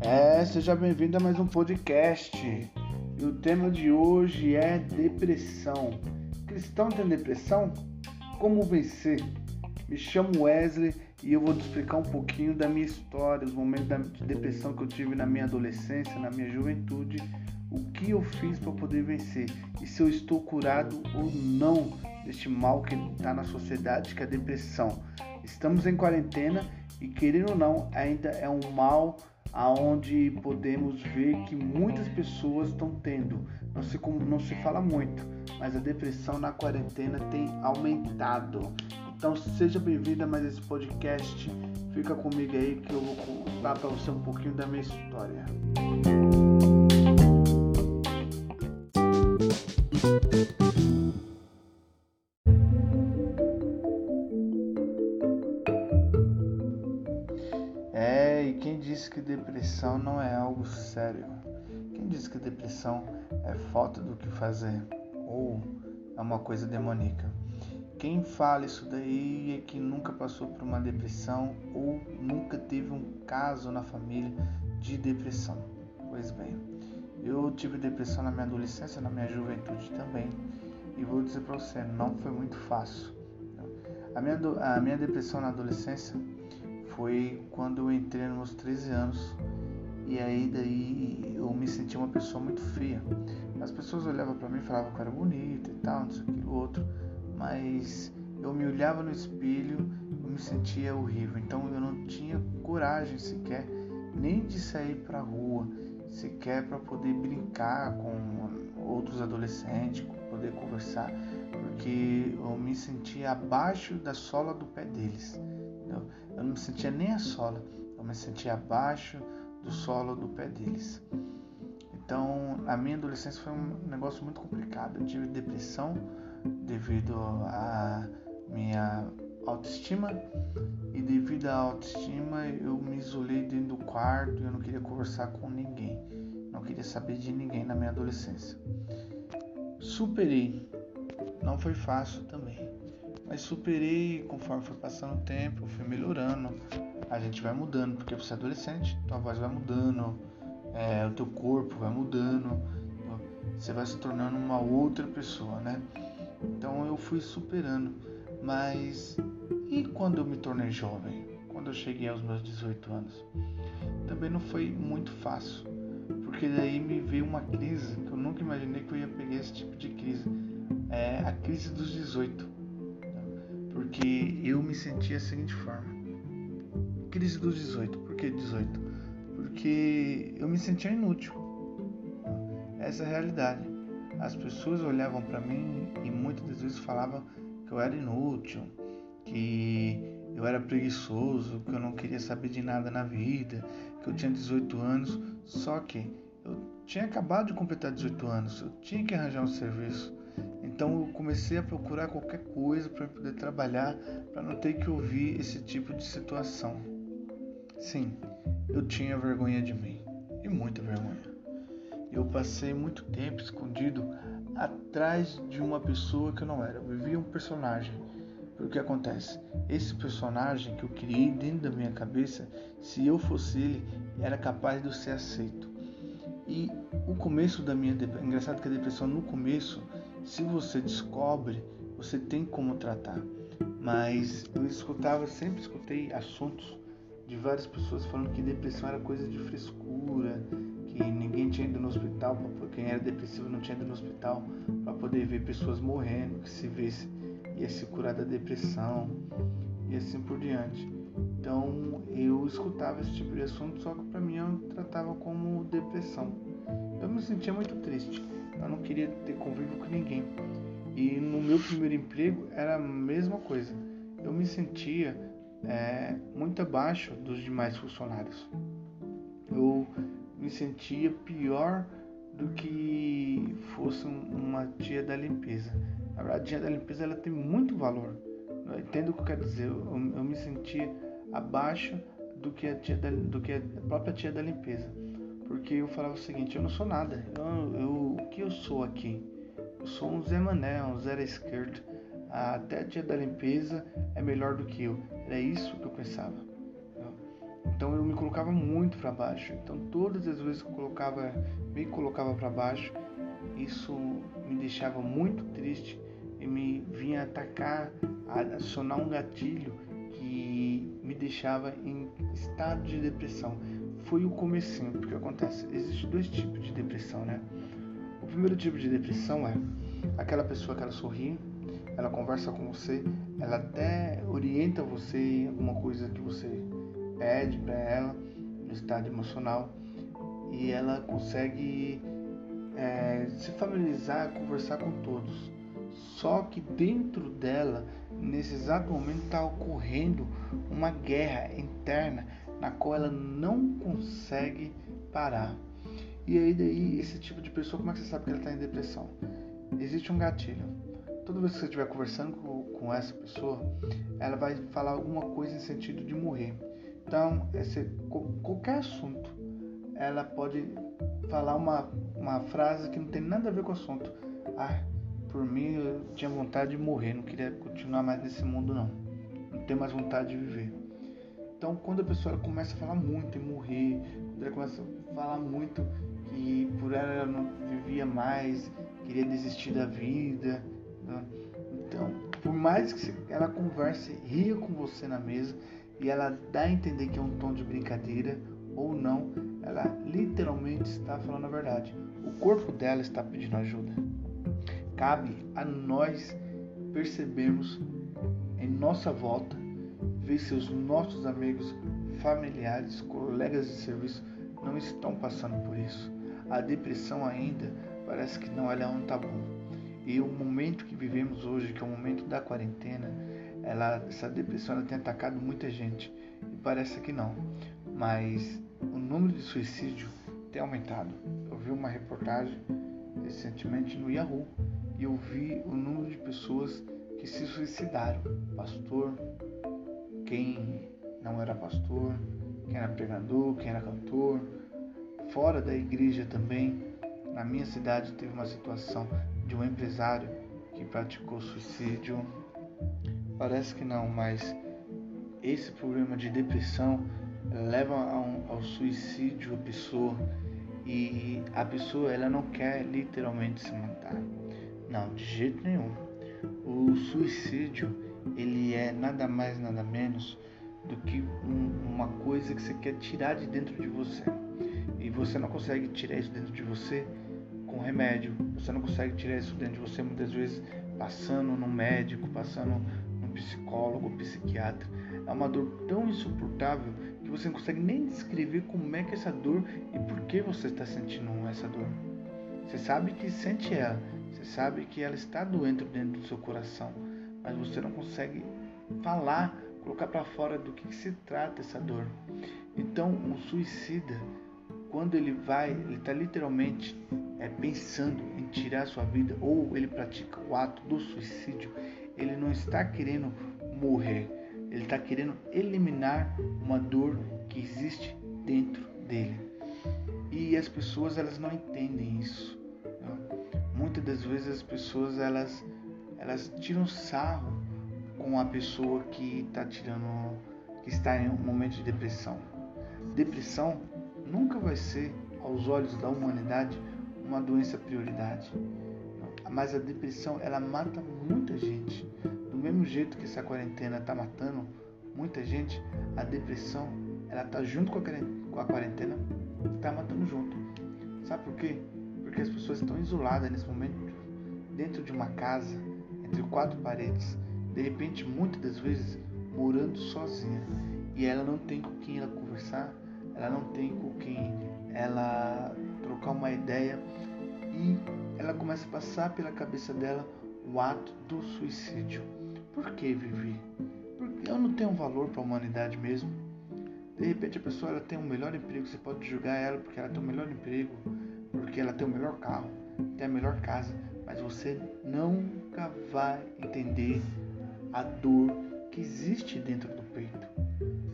É, seja bem-vindo a mais um podcast. E o tema de hoje é depressão. Cristão tem depressão? Como vencer? Me chamo Wesley e eu vou te explicar um pouquinho da minha história, os momentos de depressão que eu tive na minha adolescência, na minha juventude, o que eu fiz para poder vencer e se eu estou curado ou não deste mal que está na sociedade, que é a depressão. Estamos em quarentena e querendo ou não, ainda é um mal aonde podemos ver que muitas pessoas estão tendo. Não se, não se fala muito, mas a depressão na quarentena tem aumentado. Então seja bem-vindo a mais esse podcast. Fica comigo aí que eu vou contar para você um pouquinho da minha história. Depressão não é algo sério? Quem disse que depressão é falta do que fazer ou é uma coisa demoníaca? Quem fala isso daí é que nunca passou por uma depressão ou nunca teve um caso na família de depressão. Pois bem, eu tive depressão na minha adolescência, na minha juventude também. E vou dizer para você, não foi muito fácil. A minha, a minha depressão na adolescência foi quando eu entrei nos meus 13 anos e aí daí eu me senti uma pessoa muito feia. As pessoas olhavam para mim e falavam que eu era bonita e tal, não sei o que, o outro mas eu me olhava no espelho, eu me sentia horrível. Então eu não tinha coragem sequer nem de sair para rua, sequer para poder brincar com outros adolescentes, poder conversar, porque eu me sentia abaixo da sola do pé deles. Eu, eu não me sentia nem a sola, eu me sentia abaixo do solo do pé deles. Então, a minha adolescência foi um negócio muito complicado. Eu tive depressão, devido à minha autoestima e devido à autoestima eu me isolei dentro do quarto e eu não queria conversar com ninguém, não queria saber de ninguém na minha adolescência. Superei, não foi fácil também, mas superei conforme foi passando o tempo, fui melhorando, a gente vai mudando, porque você é adolescente, tua voz vai mudando, é, o teu corpo vai mudando, você vai se tornando uma outra pessoa, né? Então eu fui superando. Mas e quando eu me tornei jovem? Quando eu cheguei aos meus 18 anos? Também não foi muito fácil, porque daí me veio uma crise que eu nunca imaginei que eu ia pegar esse tipo de crise. É a crise dos 18. Porque eu me sentia da seguinte forma. Crise dos 18. Por que 18? Porque eu me sentia inútil. Essa é a realidade as pessoas olhavam para mim e muitas das vezes falavam que eu era inútil, que eu era preguiçoso, que eu não queria saber de nada na vida, que eu tinha 18 anos, só que eu tinha acabado de completar 18 anos, eu tinha que arranjar um serviço. Então eu comecei a procurar qualquer coisa para poder trabalhar, para não ter que ouvir esse tipo de situação. Sim, eu tinha vergonha de mim, e muita vergonha eu passei muito tempo escondido atrás de uma pessoa que eu não era. Eu vivia um personagem. O que acontece? Esse personagem que eu criei dentro da minha cabeça, se eu fosse ele, era capaz de eu ser aceito. E o começo da minha depressão, engraçado que a depressão no começo, se você descobre, você tem como tratar. Mas eu escutava, sempre escutei assuntos de várias pessoas falando que depressão era coisa de frescura, que ninguém tinha ido no hospital, quem era depressivo não tinha ido no hospital para poder ver pessoas morrendo, que se visse ia se curar da depressão e assim por diante. Então eu escutava esse tipo de assunto, só que para mim eu tratava como depressão. Eu me sentia muito triste, eu não queria ter convívio com ninguém. E no meu primeiro emprego era a mesma coisa. Eu me sentia é, muito abaixo dos demais funcionários. Eu me sentia pior do que fosse uma tia da limpeza. Na verdade, a tia da limpeza ela tem muito valor. Eu entendo o que eu quero dizer. Eu, eu me sentia abaixo do que a tia da, do que a própria tia da limpeza, porque eu falava o seguinte: eu não sou nada. Eu, eu, o que eu sou aqui? Eu sou um Zé Mané, um zero esquerdo. até a tia da limpeza é melhor do que eu. Era isso que eu pensava. Então eu me colocava muito para baixo. Então todas as vezes que eu colocava, me colocava para baixo, isso me deixava muito triste e me vinha atacar, acionar um gatilho que me deixava em estado de depressão. Foi o comecinho, porque acontece, existem dois tipos de depressão, né? O primeiro tipo de depressão é aquela pessoa que ela sorri, ela conversa com você, ela até orienta você em alguma coisa que você pede para ela no estado emocional e ela consegue é, se familiarizar, conversar com todos. Só que dentro dela, nesse exato momento, está ocorrendo uma guerra interna na qual ela não consegue parar. E aí daí esse tipo de pessoa, como é que você sabe que ela está em depressão? Existe um gatilho. Toda vez que você estiver conversando com, com essa pessoa, ela vai falar alguma coisa em sentido de morrer. Então, esse, qualquer assunto, ela pode falar uma, uma frase que não tem nada a ver com o assunto. Ah, por mim eu tinha vontade de morrer, não queria continuar mais nesse mundo não. Não tenho mais vontade de viver. Então, quando a pessoa começa a falar muito em morrer, quando ela começa a falar muito que por ela ela não vivia mais, queria desistir da vida. Né? Então, por mais que ela converse, ria com você na mesa e ela dá a entender que é um tom de brincadeira ou não, ela literalmente está falando a verdade. O corpo dela está pedindo ajuda. Cabe a nós percebermos em nossa volta, ver se os nossos amigos, familiares, colegas de serviço não estão passando por isso a depressão ainda parece que não é um tabu. E o momento que vivemos hoje, que é o momento da quarentena, ela, essa depressão ela tem atacado muita gente e parece que não. Mas o número de suicídio tem aumentado. Eu vi uma reportagem recentemente no Yahoo e eu vi o número de pessoas que se suicidaram. Pastor, quem não era pastor, quem era pregador, quem era cantor, Fora da igreja também, na minha cidade teve uma situação de um empresário que praticou suicídio. Parece que não, mas esse problema de depressão leva ao, ao suicídio a pessoa e a pessoa ela não quer literalmente se matar. Não, de jeito nenhum. O suicídio ele é nada mais nada menos do que um, uma coisa que você quer tirar de dentro de você. E você não consegue tirar isso dentro de você com remédio. Você não consegue tirar isso dentro de você muitas vezes passando no médico, passando no psicólogo, psiquiatra. É uma dor tão insuportável que você não consegue nem descrever como é que é essa dor e por que você está sentindo essa dor. Você sabe que sente ela, você sabe que ela está doendo dentro do seu coração, mas você não consegue falar, colocar para fora do que, que se trata essa dor. Então, o suicida quando ele vai, ele está literalmente é, pensando em tirar sua vida ou ele pratica o ato do suicídio, ele não está querendo morrer, ele está querendo eliminar uma dor que existe dentro dele. E as pessoas elas não entendem isso. Né? Muitas das vezes as pessoas elas elas tiram sarro com a pessoa que está tirando, que está em um momento de depressão. Depressão nunca vai ser, aos olhos da humanidade, uma doença prioridade. Mas a depressão, ela mata muita gente. Do mesmo jeito que essa quarentena está matando muita gente, a depressão, ela está junto com a quarentena, está matando junto. Sabe por quê? Porque as pessoas estão isoladas nesse momento, dentro de uma casa, entre quatro paredes, de repente, muitas das vezes, morando sozinha. E ela não tem com quem ela conversar, ela não tem com quem ela trocar uma ideia e ela começa a passar pela cabeça dela o ato do suicídio. Por que Vivi? Porque eu não tenho valor para a humanidade mesmo. De repente a pessoa ela tem um melhor emprego, você pode julgar ela porque ela tem um melhor emprego, porque ela tem o um melhor carro, tem a melhor casa, mas você nunca vai entender a dor que existe dentro do peito.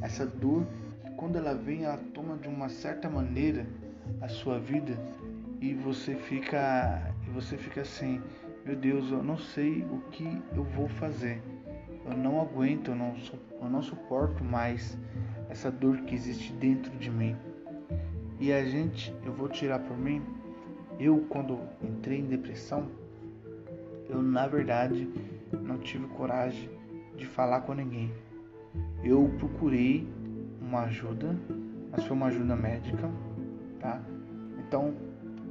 Essa dor quando ela vem, ela toma de uma certa maneira a sua vida e você fica, você fica assim, meu Deus, eu não sei o que eu vou fazer. Eu não aguento, eu não, eu não suporto mais essa dor que existe dentro de mim. E a gente, eu vou tirar por mim, eu quando entrei em depressão, eu na verdade não tive coragem de falar com ninguém. Eu procurei uma ajuda, mas foi uma ajuda médica, tá? Então,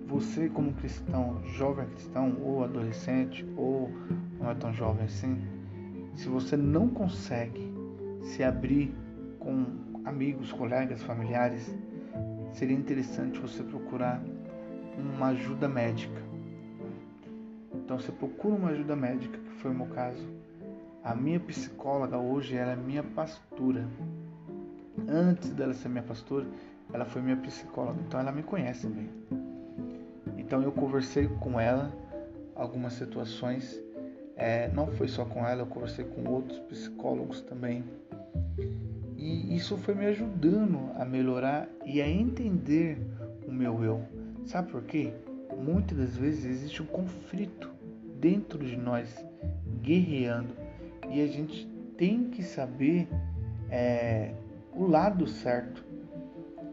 você como cristão, jovem cristão ou adolescente ou não é tão jovem assim, se você não consegue se abrir com amigos, colegas, familiares, seria interessante você procurar uma ajuda médica. Então você procura uma ajuda médica, que foi o meu caso. A minha psicóloga hoje ela é minha pastora. Antes dela ser minha pastora, ela foi minha psicóloga, então ela me conhece bem. Então eu conversei com ela algumas situações. É, não foi só com ela, eu conversei com outros psicólogos também. E isso foi me ajudando a melhorar e a entender o meu eu. Sabe por quê? Muitas das vezes existe um conflito dentro de nós, guerreando, e a gente tem que saber é, o lado certo.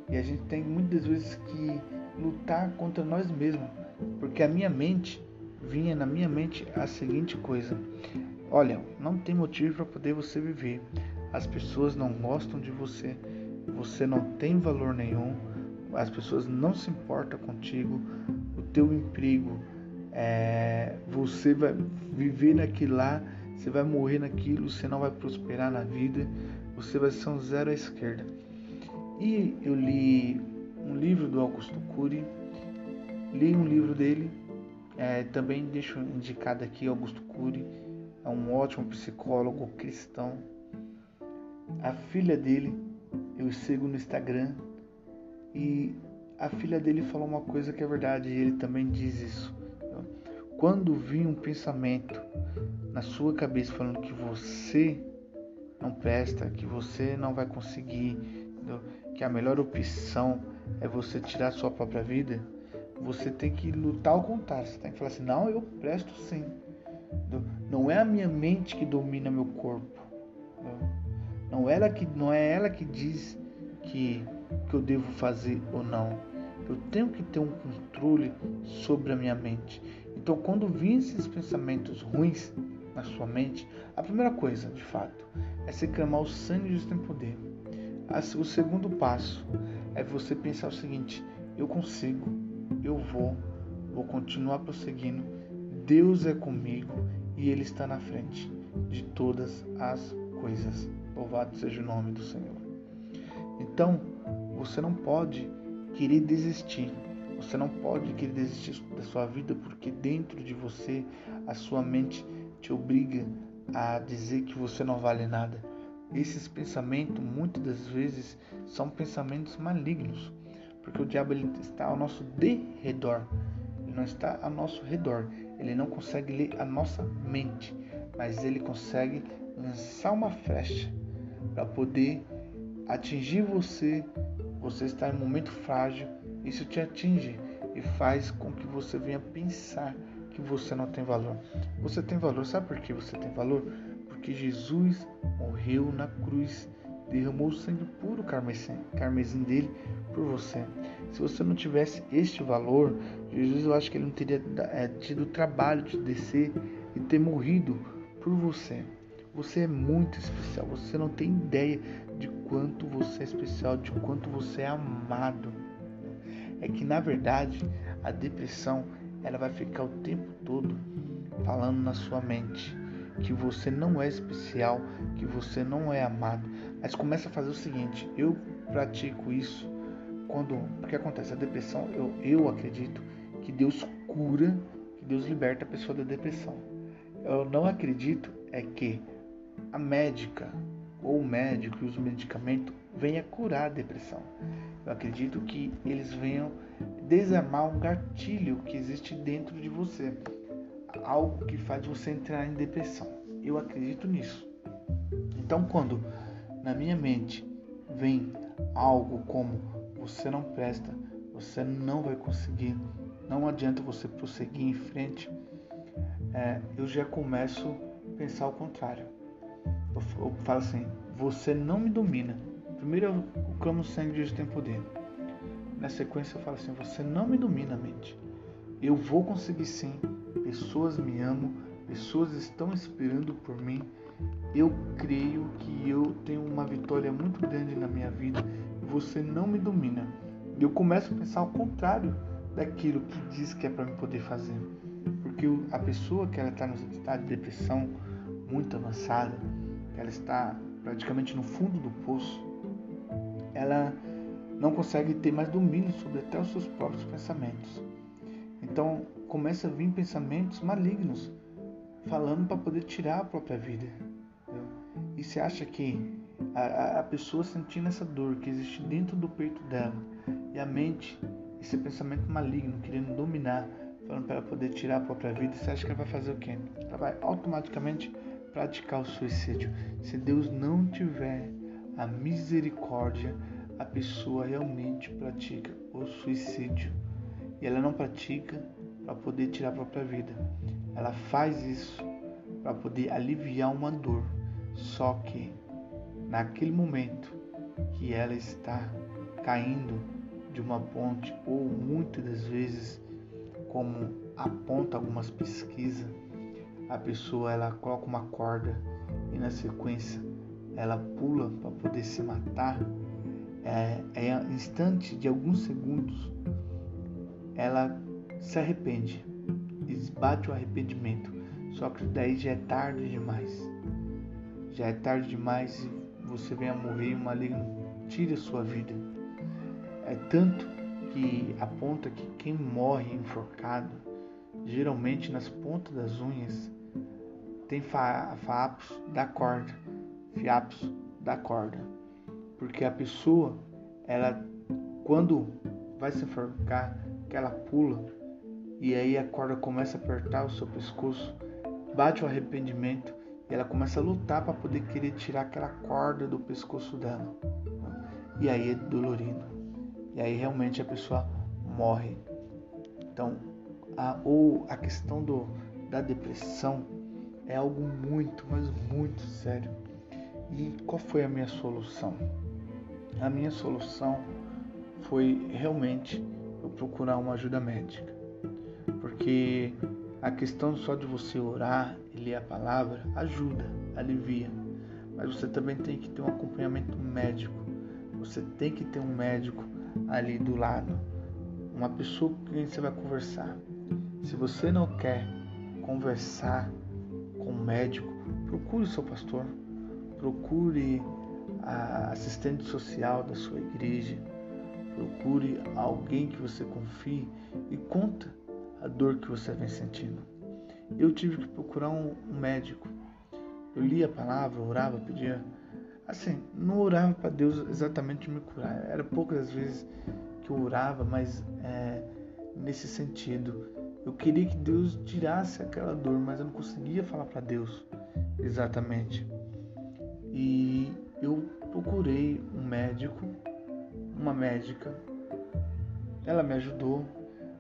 E a gente tem muitas vezes que lutar contra nós mesmos, porque a minha mente vinha na minha mente a seguinte coisa: olha, não tem motivo para poder você viver. As pessoas não gostam de você, você não tem valor nenhum, as pessoas não se importam contigo, o teu emprego, é, você vai viver naquilo lá, você vai morrer naquilo, você não vai prosperar na vida, você vai ser um zero à esquerda. E eu li um livro do Augusto Cury, li um livro dele, é, também deixo indicado aqui Augusto Cury, é um ótimo psicólogo cristão. A filha dele eu sigo no Instagram e a filha dele falou uma coisa que é verdade, e ele também diz isso. Quando vir um pensamento na sua cabeça falando que você não presta, que você não vai conseguir, que a melhor opção é você tirar sua própria vida, você tem que lutar ao contrário. Você tem que falar assim: não, eu presto sim. Não é a minha mente que domina meu corpo. Não é ela que, não é ela que diz que, que eu devo fazer ou não. Eu tenho que ter um controle sobre a minha mente. Então, quando vir esses pensamentos ruins na sua mente, a primeira coisa, de fato, é se clamar o sangue de Jesus tem poder. O segundo passo é você pensar o seguinte: eu consigo, eu vou, vou continuar prosseguindo. Deus é comigo e Ele está na frente de todas as coisas. Louvado seja o nome do Senhor. Então, você não pode querer desistir. Você não pode querer desistir da sua vida porque dentro de você a sua mente te obriga a dizer que você não vale nada. Esses pensamentos muitas das vezes são pensamentos malignos, porque o diabo ele está ao nosso derredor, ele não está ao nosso redor, ele não consegue ler a nossa mente, mas ele consegue lançar uma flecha para poder atingir você. Você está em um momento frágil, isso te atinge e faz com que você venha pensar que você não tem valor. Você tem valor, sabe por que você tem valor? Porque Jesus morreu na cruz, derramou o sangue puro carmesim, carmesim dele por você. Se você não tivesse este valor, Jesus eu acho que ele não teria é, tido o trabalho de descer e ter morrido por você. Você é muito especial, você não tem ideia de quanto você é especial, de quanto você é amado. É que na verdade a depressão ela vai ficar o tempo todo falando na sua mente que você não é especial, que você não é amado. Mas começa a fazer o seguinte: eu pratico isso quando. Porque acontece? A depressão, eu, eu acredito que Deus cura, que Deus liberta a pessoa da depressão. Eu não acredito é que a médica ou o médico e os medicamentos venha curar a depressão. Eu acredito que eles venham desarmar um gatilho que existe dentro de você algo que faz você entrar em depressão. Eu acredito nisso. Então, quando na minha mente vem algo como você não presta, você não vai conseguir, não adianta você prosseguir em frente, é, eu já começo a pensar o contrário. Eu, falo assim: você não me domina. Primeiro eu clamo o sangue de Deus tem poder. Na sequência eu falo assim: você não me domina, mente. Eu vou conseguir sim. Pessoas me amam, pessoas estão esperando por mim. Eu creio que eu tenho uma vitória muito grande na minha vida. Você não me domina. Eu começo a pensar ao contrário daquilo que diz que é para me poder fazer. Porque a pessoa que ela está no estado de depressão muito avançada, que ela está praticamente no fundo do poço, ela não consegue ter mais domínio sobre até os seus próprios pensamentos. Então começa a vir pensamentos malignos falando para poder tirar a própria vida. E você acha que a, a pessoa sentindo essa dor que existe dentro do peito dela e a mente, esse pensamento maligno querendo dominar, falando para ela poder tirar a própria vida, você acha que ela vai fazer o quê? Ela vai automaticamente praticar o suicídio. Se Deus não tiver a misericórdia, a pessoa realmente pratica o suicídio. E ela não pratica para poder tirar a própria vida. Ela faz isso para poder aliviar uma dor. Só que naquele momento que ela está caindo de uma ponte ou muitas das vezes como aponta algumas pesquisas, a pessoa ela coloca uma corda e na sequência ela pula para poder se matar. É, é instante de alguns segundos ela se arrepende, esbate o arrependimento. Só que daí já é tarde demais. Já é tarde demais e você vem a morrer e o maligno tira sua vida. É tanto que aponta que quem morre enforcado, geralmente nas pontas das unhas, tem fiapos da corda, fiapos da corda, porque a pessoa, ela quando vai se enforcar, que ela pula e aí a corda começa a apertar o seu pescoço, bate o arrependimento e ela começa a lutar para poder querer tirar aquela corda do pescoço dela. E aí é dolorido. E aí realmente a pessoa morre. Então, a, ou a questão do, da depressão é algo muito, mas muito sério. E qual foi a minha solução? A minha solução foi realmente eu procurar uma ajuda médica. Porque a questão só de você orar e ler a palavra ajuda, alivia. Mas você também tem que ter um acompanhamento médico. Você tem que ter um médico ali do lado, uma pessoa com quem você vai conversar. Se você não quer conversar com um médico, procure o seu pastor, procure a assistente social da sua igreja, procure alguém que você confie e conta a dor que você vem sentindo. Eu tive que procurar um, médico. Eu lia a palavra, orava, pedia assim, não orava para Deus exatamente me curar. Era poucas as vezes que eu orava, mas é, nesse sentido, eu queria que Deus tirasse aquela dor, mas eu não conseguia falar para Deus exatamente. E eu procurei um médico, uma médica. Ela me ajudou,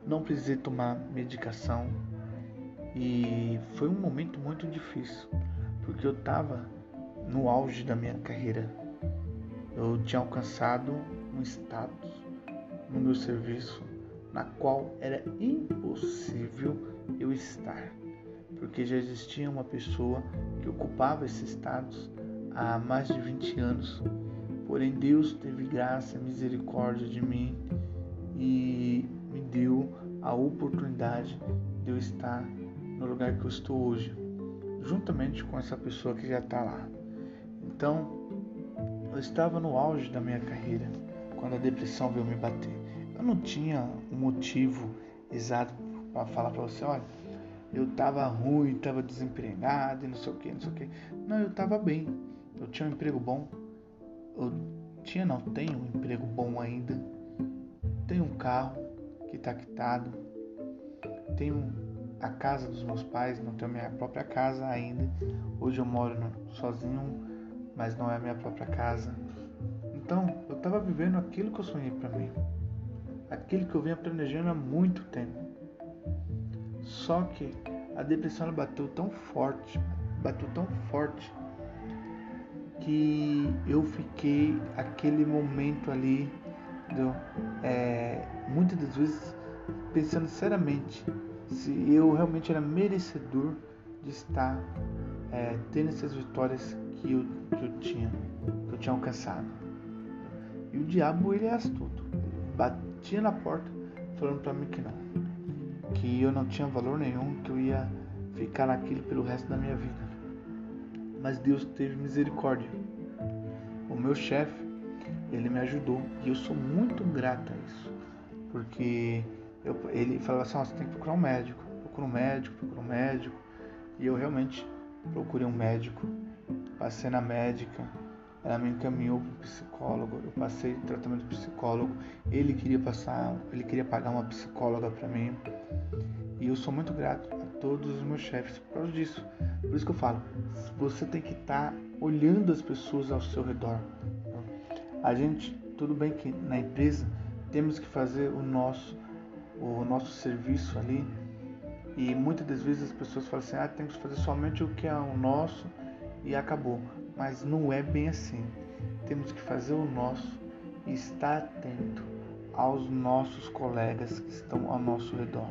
não precisei tomar medicação. E foi um momento muito difícil, porque eu estava no auge da minha carreira. Eu tinha alcançado um status no meu serviço na qual era impossível eu estar, porque já existia uma pessoa que ocupava esse status há mais de 20 anos. Porém, Deus teve graça e misericórdia de mim e me deu a oportunidade de eu estar no lugar que eu estou hoje, juntamente com essa pessoa que já está lá. Então, eu estava no auge da minha carreira quando a depressão veio me bater. Eu não tinha um motivo exato para falar para você, olha, eu estava ruim, estava desempregado e não sei o que, não sei o que. Não, eu estava bem. Eu tinha um emprego bom. Eu tinha, não, tenho um emprego bom ainda. Tenho um carro que está quitado. Tenho a casa dos meus pais, não tenho minha própria casa ainda. Hoje eu moro sozinho mas não é a minha própria casa. Então, eu estava vivendo aquilo que eu sonhei para mim, aquilo que eu vinha planejando há muito tempo. Só que a depressão bateu tão forte, bateu tão forte que eu fiquei aquele momento ali, do, é, muitas das vezes pensando seriamente se eu realmente era merecedor de estar é, tendo essas vitórias que eu, que eu tinha, que eu tinha alcançado. E o diabo ele é astuto, ele batia na porta falando para mim que não, que eu não tinha valor nenhum, que eu ia ficar naquilo pelo resto da minha vida. Mas Deus teve misericórdia. O meu chefe, ele me ajudou e eu sou muito grato a isso, porque eu, ele falava assim: oh, você tem que procurar um médico, procura um médico, procura um médico. E eu realmente procurei um médico, passei na médica, ela me encaminhou para um psicólogo, eu passei tratamento psicólogo, ele queria passar, ele queria pagar uma psicóloga para mim. E eu sou muito grato a todos os meus chefes por causa disso. Por isso que eu falo, você tem que estar tá olhando as pessoas ao seu redor. A gente, tudo bem que na empresa temos que fazer o nosso o nosso serviço ali. E muitas das vezes as pessoas falam assim: ah, temos que fazer somente o que é o nosso e acabou. Mas não é bem assim. Temos que fazer o nosso e estar atento aos nossos colegas que estão ao nosso redor.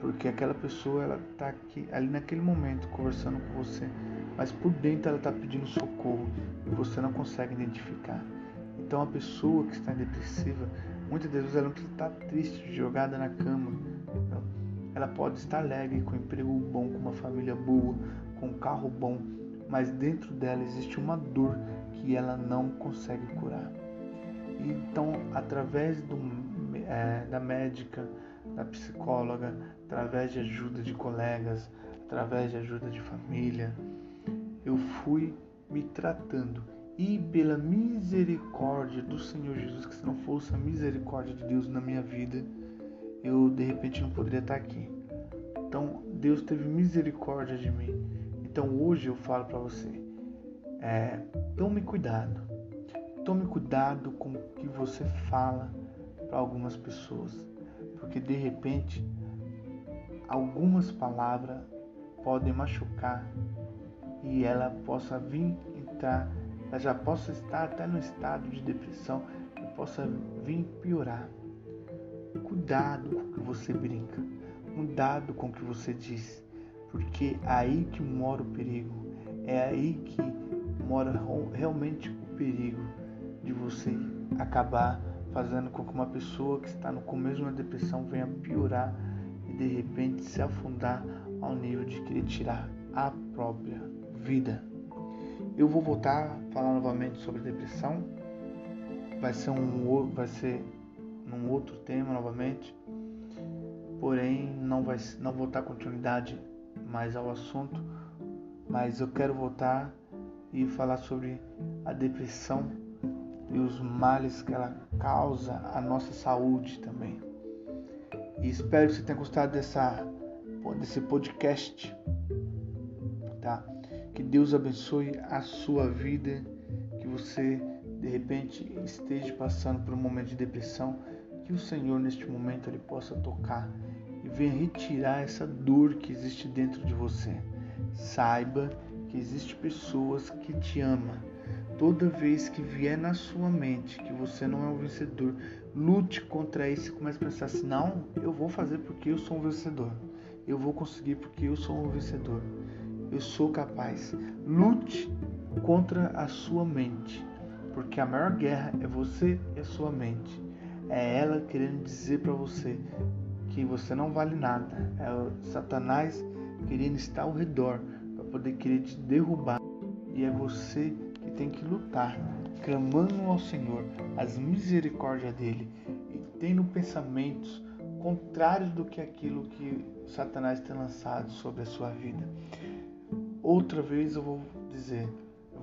Porque aquela pessoa ela está aqui ali naquele momento conversando com você, mas por dentro ela está pedindo socorro e você não consegue identificar. Então a pessoa que está depressiva, Muitas vezes ela não estar triste, jogada na cama. Ela pode estar alegre, com um emprego bom, com uma família boa, com um carro bom, mas dentro dela existe uma dor que ela não consegue curar. Então, através do, é, da médica, da psicóloga, através de ajuda de colegas, através de ajuda de família, eu fui me tratando e pela misericórdia do Senhor Jesus, que se não fosse a misericórdia de Deus na minha vida, eu de repente não poderia estar aqui. Então Deus teve misericórdia de mim. Então hoje eu falo para você, é, tome cuidado, tome cuidado com o que você fala para algumas pessoas, porque de repente algumas palavras podem machucar e ela possa vir entrar ela já possa estar até no estado de depressão e possa vir piorar. Cuidado com o que você brinca, cuidado com o que você diz, porque é aí que mora o perigo, é aí que mora realmente o perigo de você acabar fazendo com que uma pessoa que está no começo de uma depressão venha piorar e de repente se afundar ao nível de querer tirar a própria vida. Eu vou voltar a falar novamente sobre depressão. Vai ser um vai ser num outro tema novamente. Porém, não vai não vou dar continuidade mais ao assunto, mas eu quero voltar e falar sobre a depressão e os males que ela causa à nossa saúde também. E espero que você tenha gostado dessa desse podcast, tá? Que Deus abençoe a sua vida, que você de repente esteja passando por um momento de depressão, que o Senhor neste momento ele possa tocar venha retirar essa dor que existe dentro de você. Saiba que existe pessoas que te amam. Toda vez que vier na sua mente que você não é um vencedor, lute contra isso e comece a pensar assim: não, eu vou fazer porque eu sou um vencedor. Eu vou conseguir porque eu sou um vencedor eu sou capaz. Lute contra a sua mente, porque a maior guerra é você e a sua mente. É ela querendo dizer para você que você não vale nada. É Satanás querendo estar ao redor para poder querer te derrubar. E é você que tem que lutar, clamando ao Senhor as misericórdias dele e tendo pensamentos contrários do que aquilo que Satanás tem lançado sobre a sua vida. Outra vez eu vou dizer,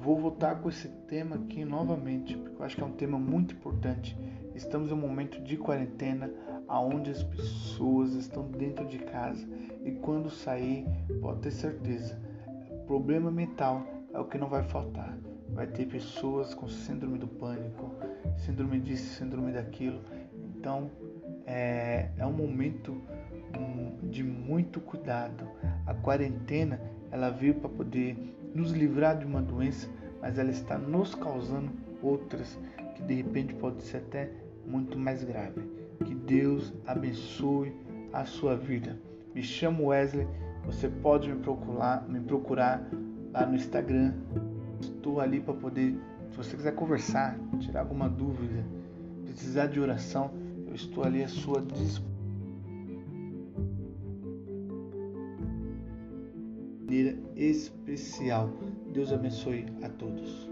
vou voltar com esse tema aqui novamente, porque eu acho que é um tema muito importante. Estamos em um momento de quarentena, aonde as pessoas estão dentro de casa e quando sair, pode ter certeza, problema mental é o que não vai faltar. Vai ter pessoas com síndrome do pânico, síndrome disso, síndrome daquilo. Então é, é um momento de muito cuidado. A quarentena ela veio para poder nos livrar de uma doença, mas ela está nos causando outras que de repente pode ser até muito mais grave. Que Deus abençoe a sua vida. Me chamo Wesley, você pode me procurar, me procurar lá no Instagram. Estou ali para poder, se você quiser conversar, tirar alguma dúvida, precisar de oração, eu estou ali à sua disposição. especial. Deus abençoe a todos.